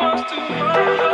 was too much.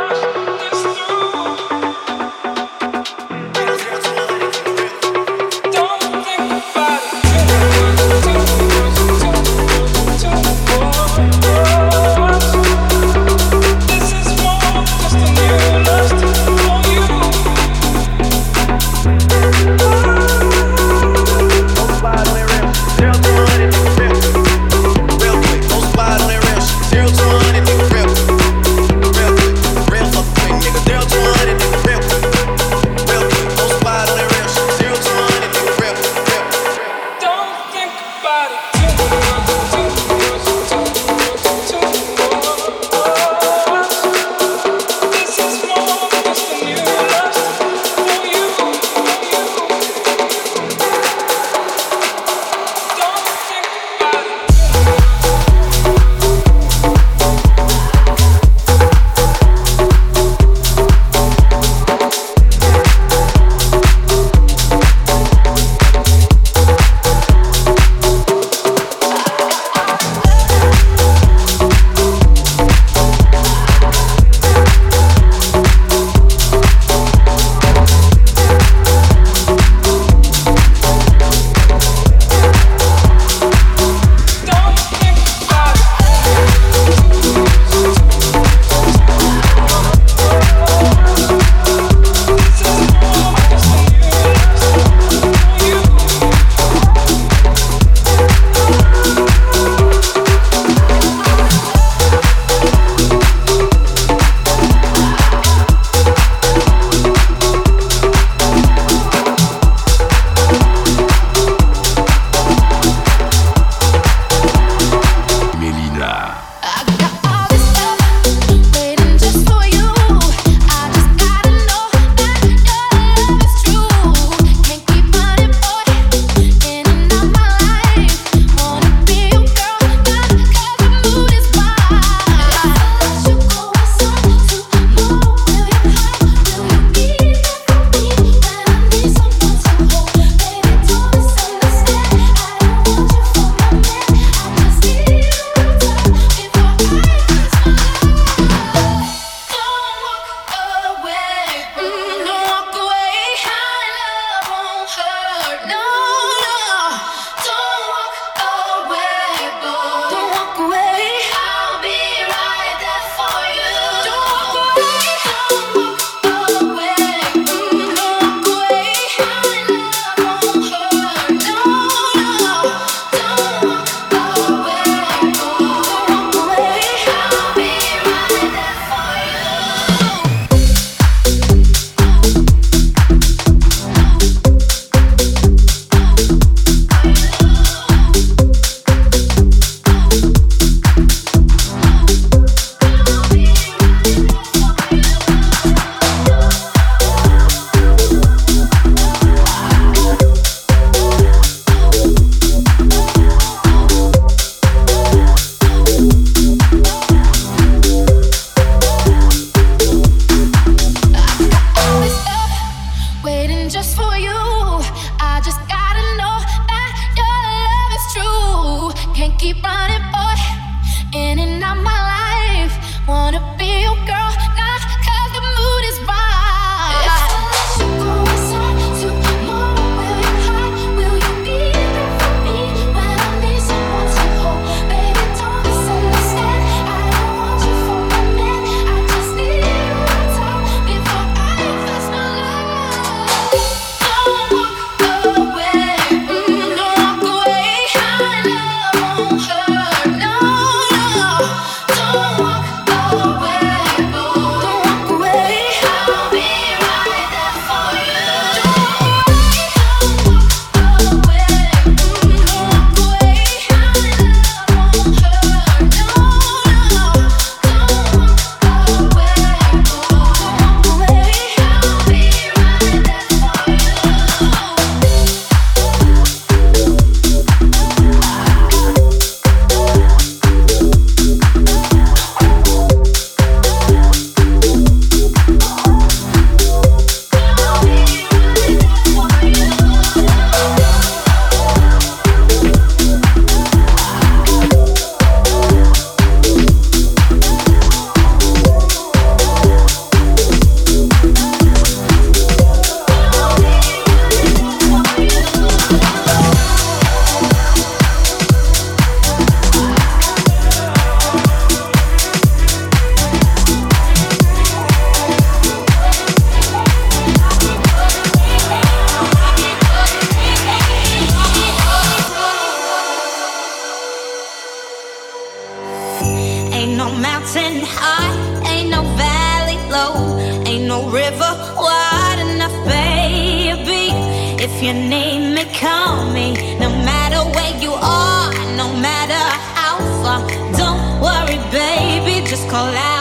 call me no matter where you are, no matter how far. Don't worry, baby, just call out.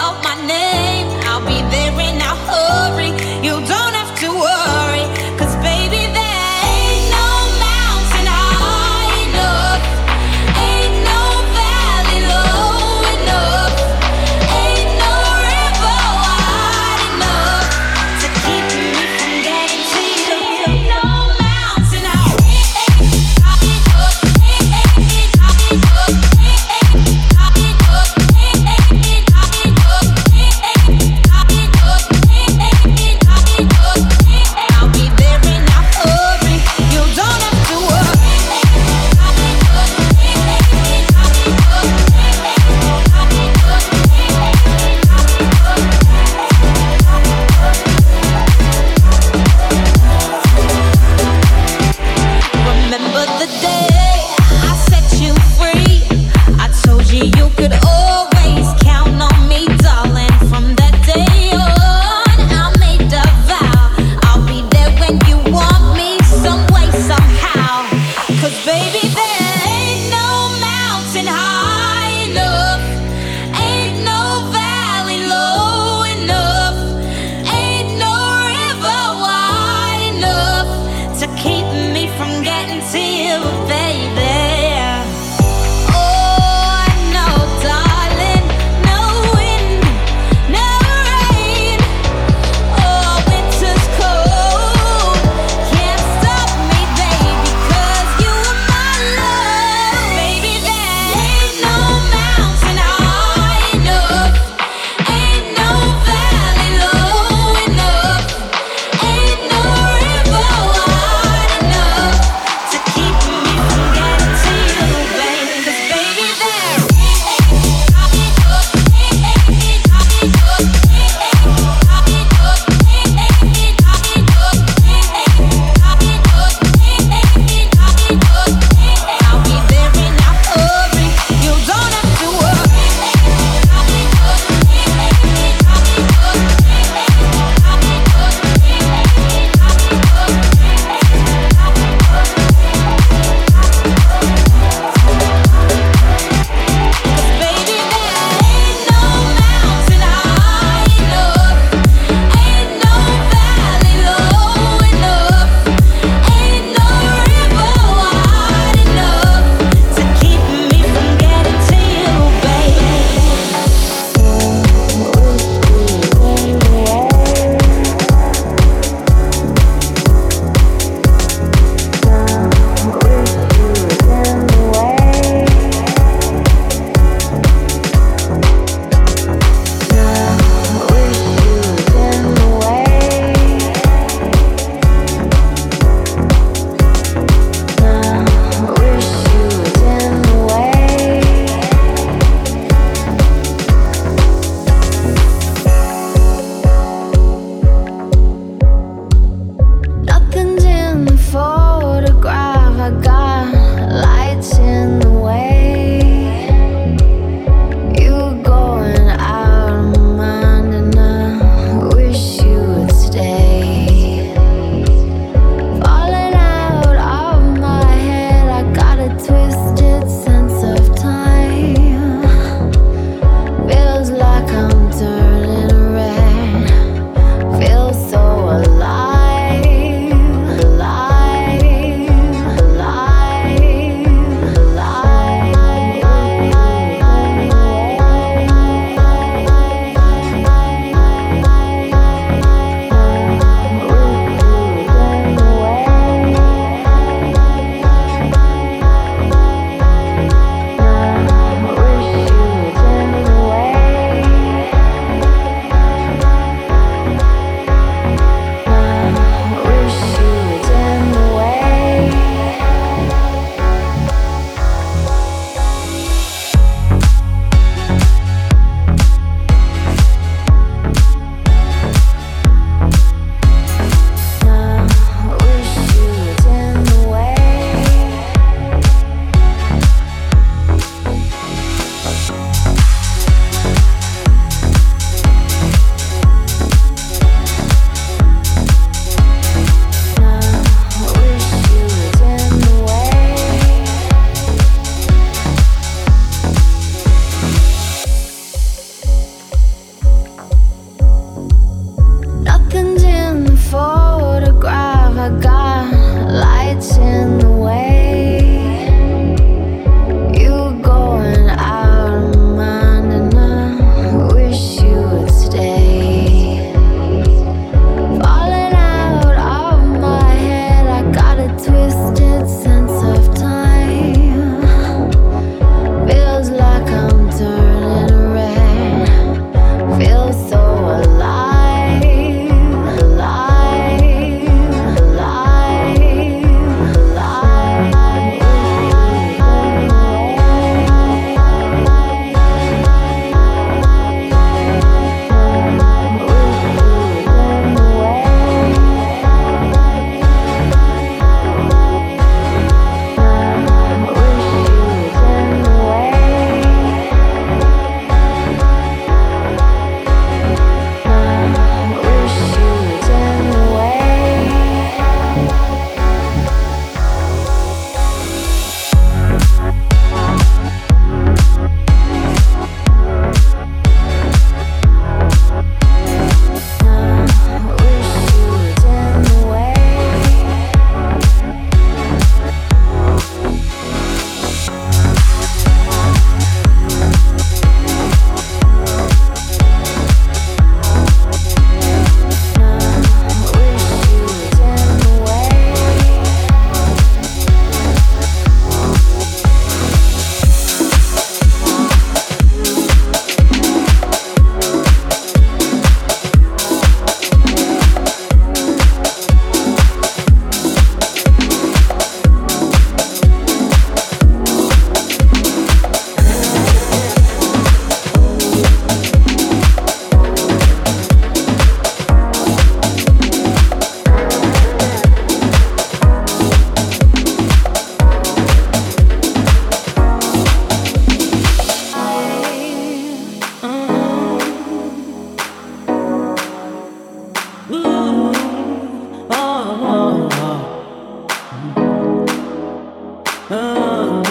Uh-huh.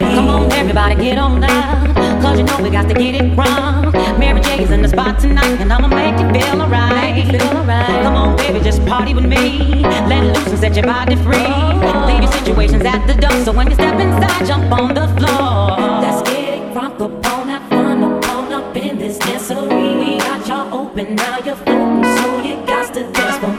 Come on, everybody, get on down. Cause you know we got to get it wrong. Mary J is in the spot tonight, and I'ma make you feel alright. Right. Come on, baby, just party with me. Let loose and set your body free. Oh. Leave your situations at the door. So when you step inside, jump on the floor. Let's get it crunk up on that fun up on up in this dancery. We got y'all open, now you're floating, so you got to dance for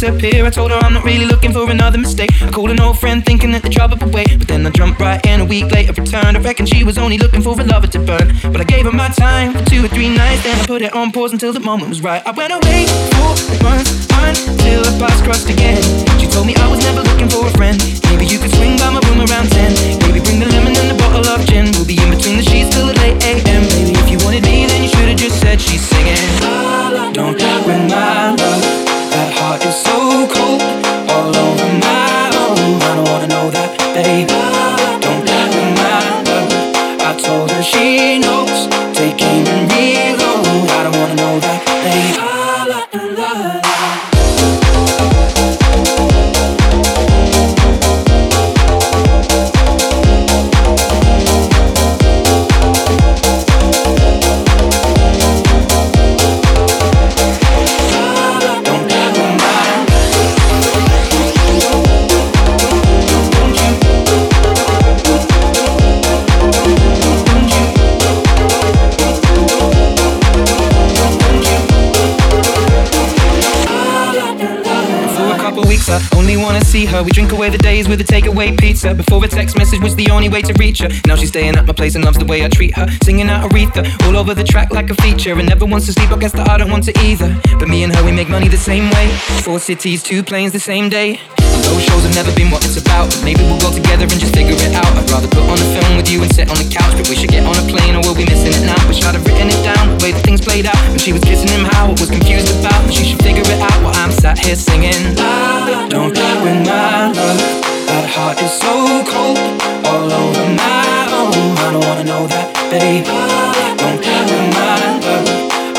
disappear. I told her I'm not really looking for another mistake. I called an old friend thinking that the trouble would wait. But then I jumped right in a week later, returned. I reckon she was only looking for a lover to burn. But I gave her my time for two or three nights. Then I put it on pause until the moment was right. I went away for months until our paths crossed again. She told me I was never looking for a friend. Maybe you could swing by my room around 10. Maybe bring the lemon and the bottle of gin. We'll be in between the sheets till the late AM. Maybe if you wanted me, then you should've just said she's singing. Don't doubt with my love. That heart is so cold, all over my own. I don't wanna know that, babe. Don't remember. I told her she knows, Only wanna see her. We drink away the days with a takeaway pizza. Before a text message was the only way to reach her. Now she's staying at my place and loves the way I treat her. Singing out Aretha, all over the track like a feature. And never wants to sleep, I guess that I don't want to either. But me and her, we make money the same way. Four cities, two planes the same day. Those shows have never been what it's about. Maybe we'll go together and just figure it out. I'd rather put on a film with you and sit on the couch. But we should get on a plane or we'll be missing it now. Wish I'd have written it down, the way that things played out. When she was kissing him, how I was confused about. And she should figure it out while I'm sat here singing. I don't play with my love. That heart is so cold, all over my own. I don't wanna know that, babe. Don't with my love.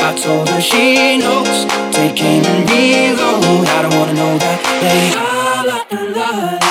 I told her she knows. Take aim and reload. I don't wanna know that, babe.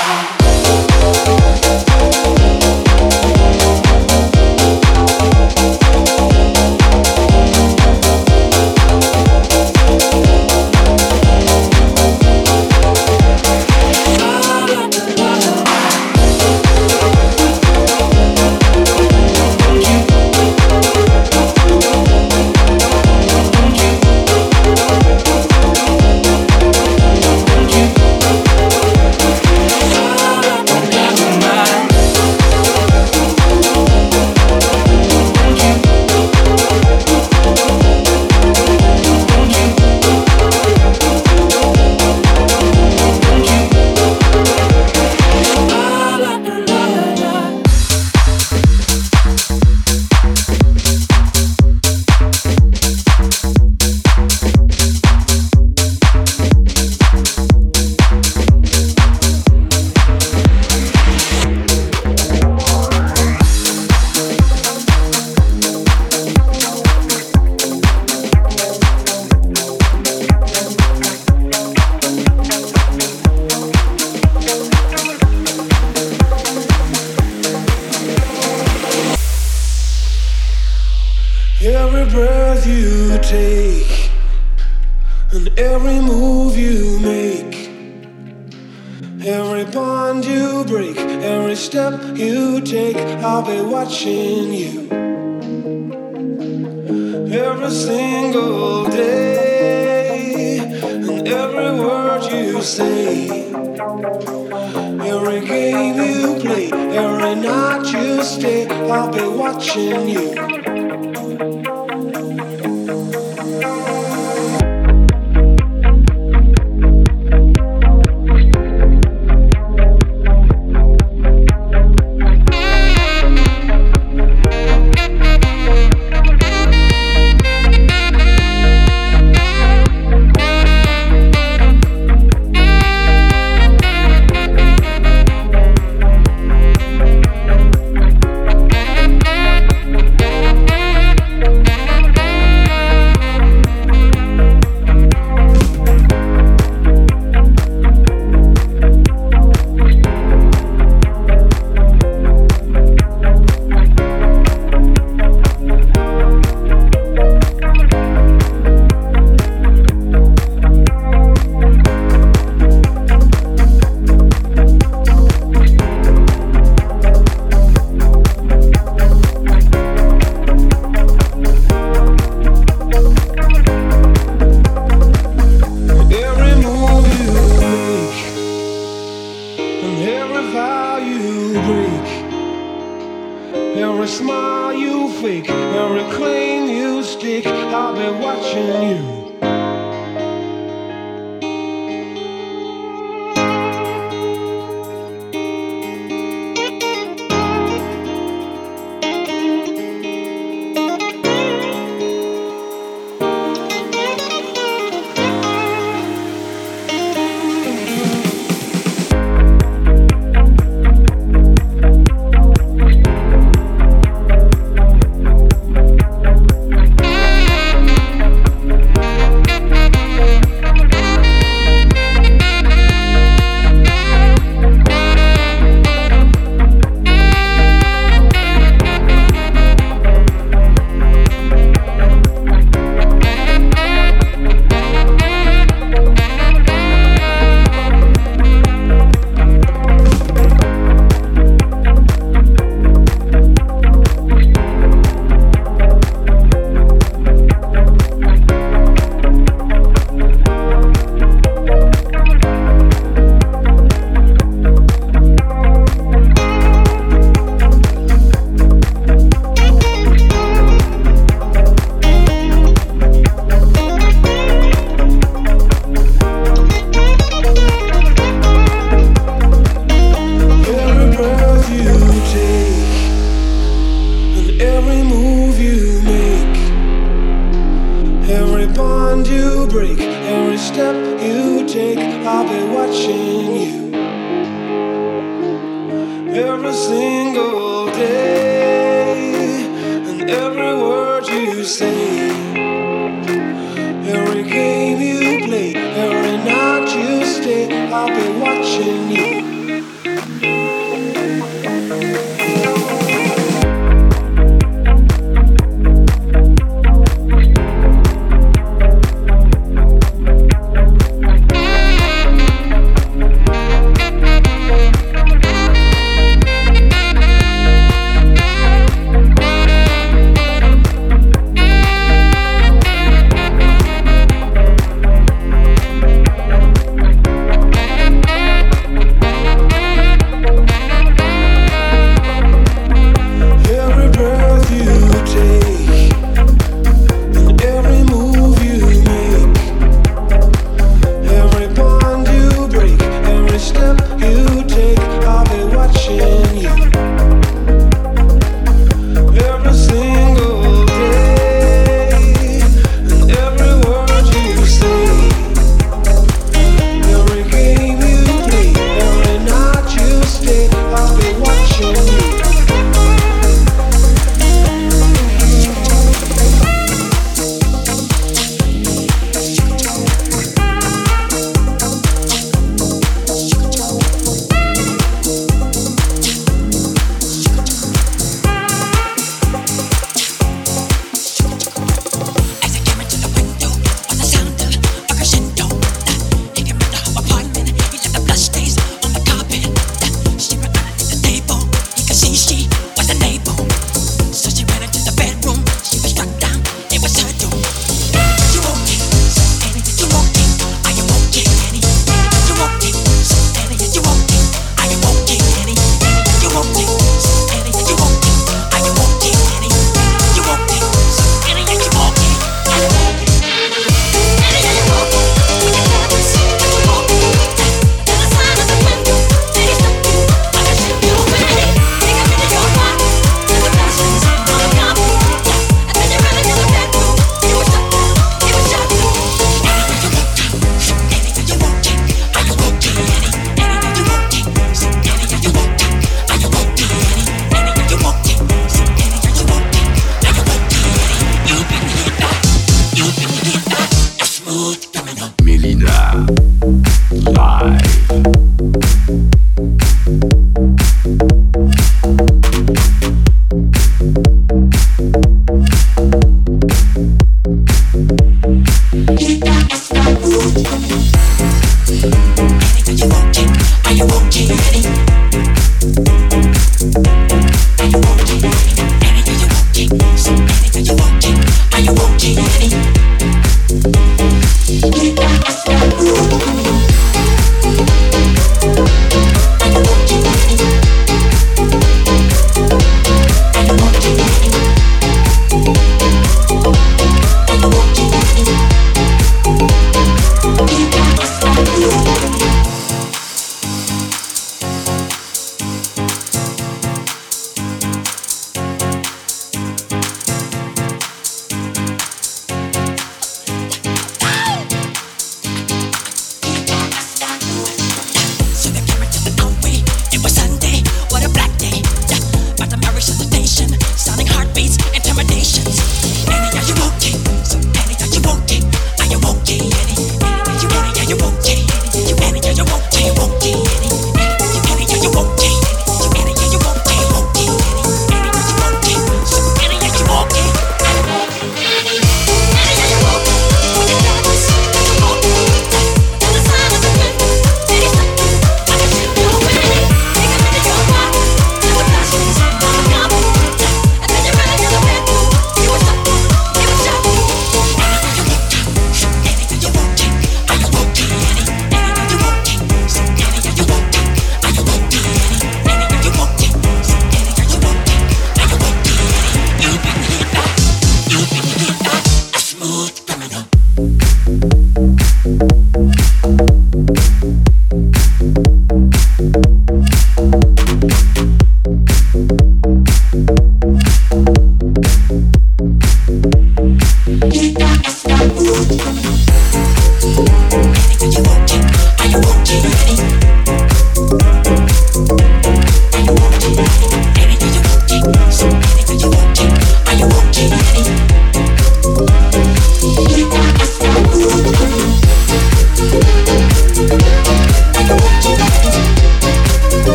play. Every night you stay, I'll be watching you.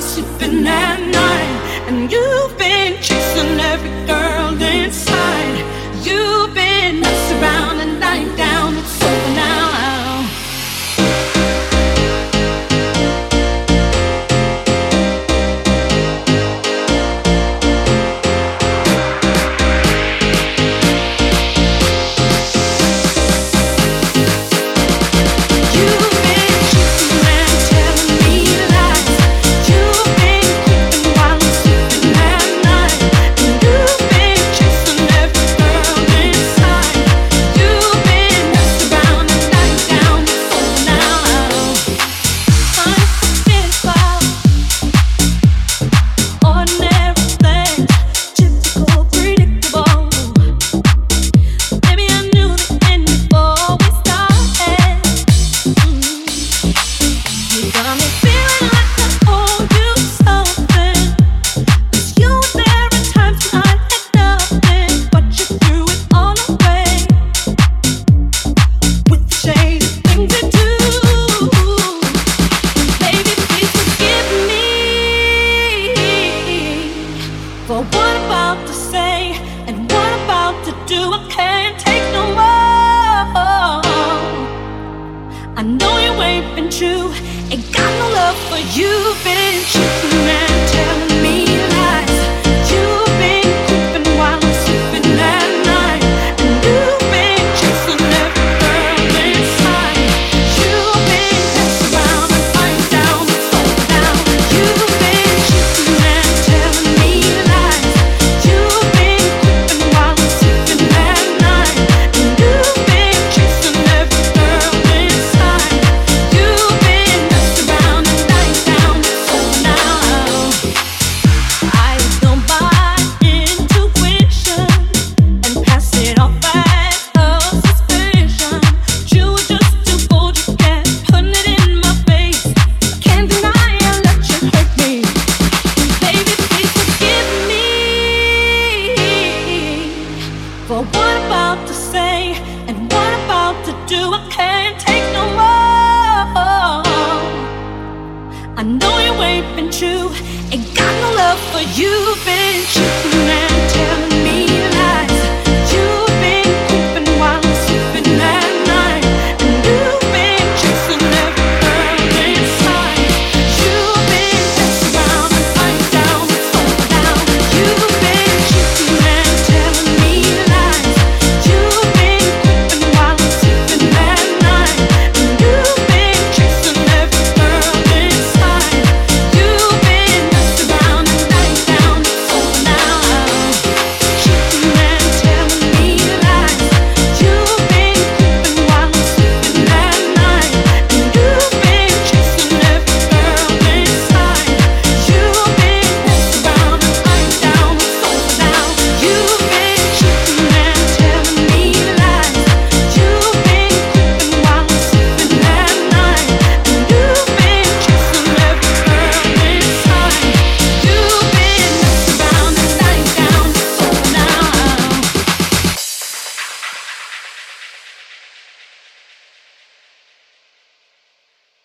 I'm sleeping at night, and you've been.